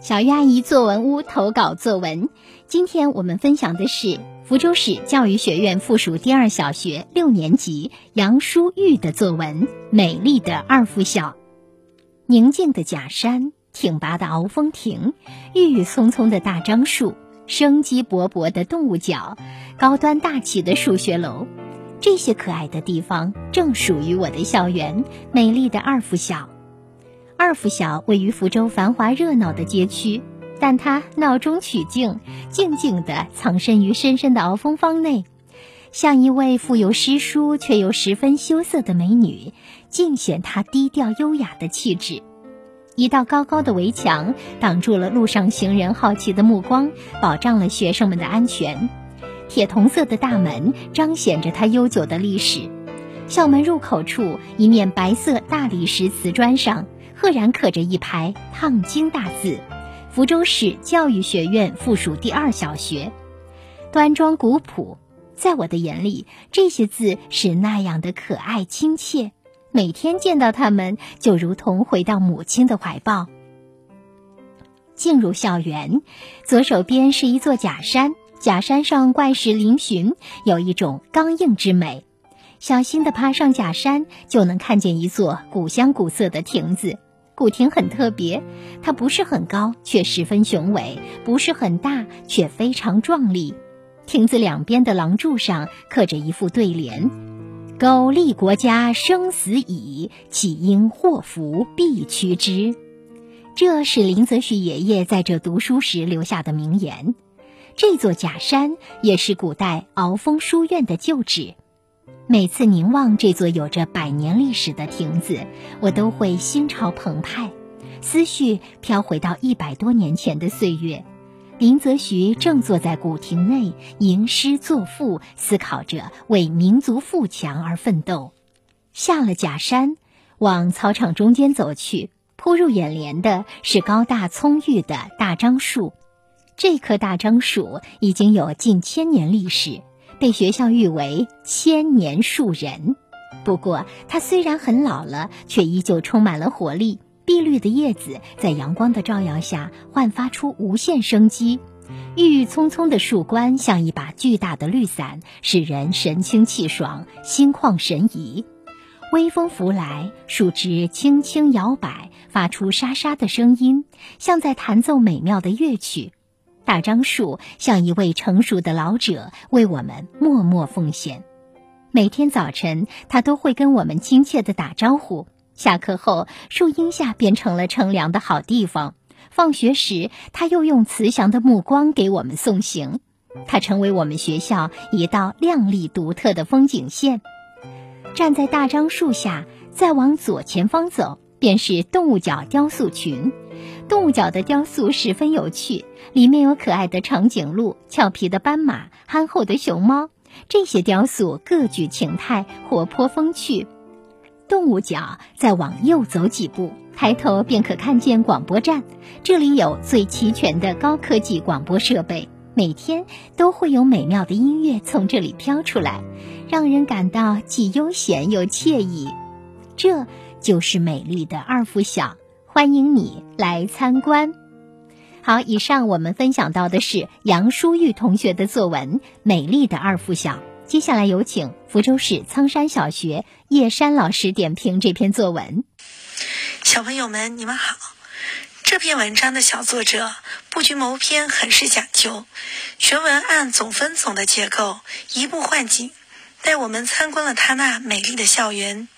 小鱼阿姨作文屋投稿作文，今天我们分享的是福州市教育学院附属第二小学六年级杨淑玉的作文《美丽的二附小》。宁静的假山，挺拔的鳌峰亭，郁郁葱葱的大樟树，生机勃勃的动物角，高端大气的数学楼，这些可爱的地方正属于我的校园——美丽的二附小。二附小位于福州繁华热闹的街区，但它闹中取静，静静地藏身于深深的鳌峰坊内，像一位富有诗书却又十分羞涩的美女，尽显她低调优雅的气质。一道高高的围墙挡住了路上行人好奇的目光，保障了学生们的安全。铁铜色的大门彰显着它悠久的历史。校门入口处，一面白色大理石瓷砖上。赫然刻着一排烫金大字：“福州市教育学院附属第二小学。”端庄古朴，在我的眼里，这些字是那样的可爱亲切。每天见到它们，就如同回到母亲的怀抱。进入校园，左手边是一座假山，假山上怪石嶙峋，有一种刚硬之美。小心地爬上假山，就能看见一座古香古色的亭子。古亭很特别，它不是很高，却十分雄伟；不是很大，却非常壮丽。亭子两边的廊柱上刻着一副对联：“苟利国家生死以，岂因祸福避趋之。”这是林则徐爷爷在这读书时留下的名言。这座假山也是古代鳌峰书院的旧址。每次凝望这座有着百年历史的亭子，我都会心潮澎湃，思绪飘回到一百多年前的岁月。林则徐正坐在古亭内吟诗作赋，思考着为民族富强而奋斗。下了假山，往操场中间走去，扑入眼帘的是高大葱郁的大樟树。这棵大樟树已经有近千年历史。被学校誉为千年树人，不过它虽然很老了，却依旧充满了活力。碧绿的叶子在阳光的照耀下焕发出无限生机，郁郁葱葱的树冠像一把巨大的绿伞，使人神清气爽、心旷神怡。微风拂来，树枝轻轻摇摆，发出沙沙的声音，像在弹奏美妙的乐曲。大樟树像一位成熟的老者，为我们默默奉献。每天早晨，他都会跟我们亲切地打招呼。下课后，树荫下变成了乘凉的好地方。放学时，他又用慈祥的目光给我们送行。他成为我们学校一道亮丽独特的风景线。站在大樟树下，再往左前方走，便是动物角雕塑群。动物角的雕塑十分有趣，里面有可爱的长颈鹿、俏皮的斑马、憨厚的熊猫。这些雕塑各具情态，活泼风趣。动物角再往右走几步，抬头便可看见广播站，这里有最齐全的高科技广播设备，每天都会有美妙的音乐从这里飘出来，让人感到既悠闲又惬意。这就是美丽的二附小。欢迎你来参观。好，以上我们分享到的是杨淑玉同学的作文《美丽的二附小》。接下来有请福州市苍山小学叶山老师点评这篇作文。小朋友们，你们好。这篇文章的小作者布局谋篇很是讲究，全文按总分总的结构移步换景，带我们参观了他那美丽的校园。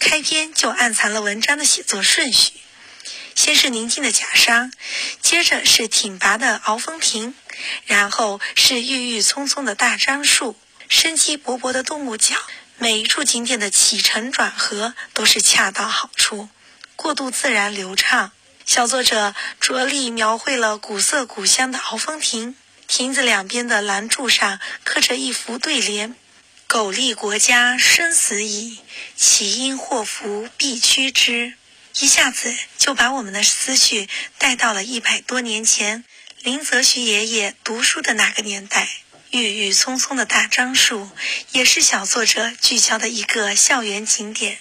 开篇就暗藏了文章的写作顺序。先是宁静的假山，接着是挺拔的鳌峰亭，然后是郁郁葱葱的大樟树，生机勃勃的动物角。每一处景点的起承转合都是恰到好处，过渡自然流畅。小作者着力描绘了古色古香的鳌峰亭，亭子两边的栏柱上刻着一幅对联：“苟利国家生死以，岂因祸福避趋之。”一下子就把我们的思绪带到了一百多年前，林则徐爷爷读书的那个年代。郁郁葱葱的大樟树，也是小作者聚焦的一个校园景点。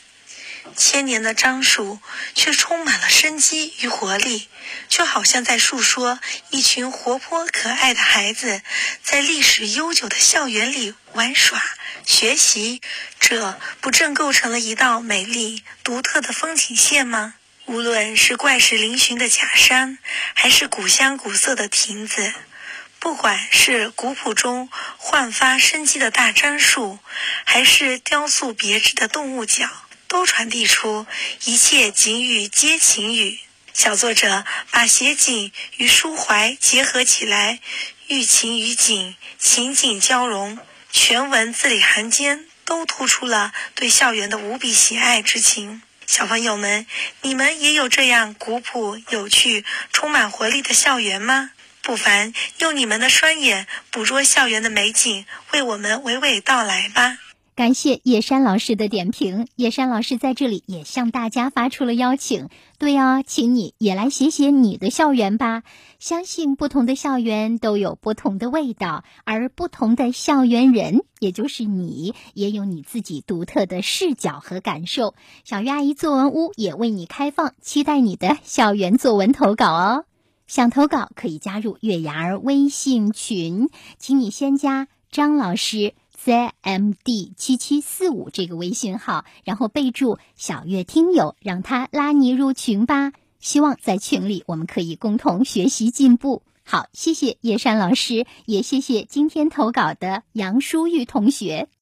千年的樟树却充满了生机与活力，就好像在述说一群活泼可爱的孩子在历史悠久的校园里玩耍、学习。这不正构成了一道美丽独特的风景线吗？无论是怪石嶙峋的假山，还是古香古色的亭子，不管是古朴中焕发生机的大樟树，还是雕塑别致的动物角，都传递出一切景语皆情语。小作者把写景与抒怀结合起来，寓情于景，情景交融，全文字里行间都突出了对校园的无比喜爱之情。小朋友们，你们也有这样古朴、有趣、充满活力的校园吗？不妨用你们的双眼捕捉校园的美景，为我们娓娓道来吧。感谢叶山老师的点评，叶山老师在这里也向大家发出了邀请。对哦，请你也来写写你的校园吧。相信不同的校园都有不同的味道，而不同的校园人，也就是你，也有你自己独特的视角和感受。小鱼阿姨作文屋也为你开放，期待你的校园作文投稿哦。想投稿可以加入月牙儿微信群，请你先加张老师。C m d 七七四五这个微信号，然后备注小月听友，让他拉你入群吧。希望在群里我们可以共同学习进步。好，谢谢叶山老师，也谢谢今天投稿的杨淑玉同学。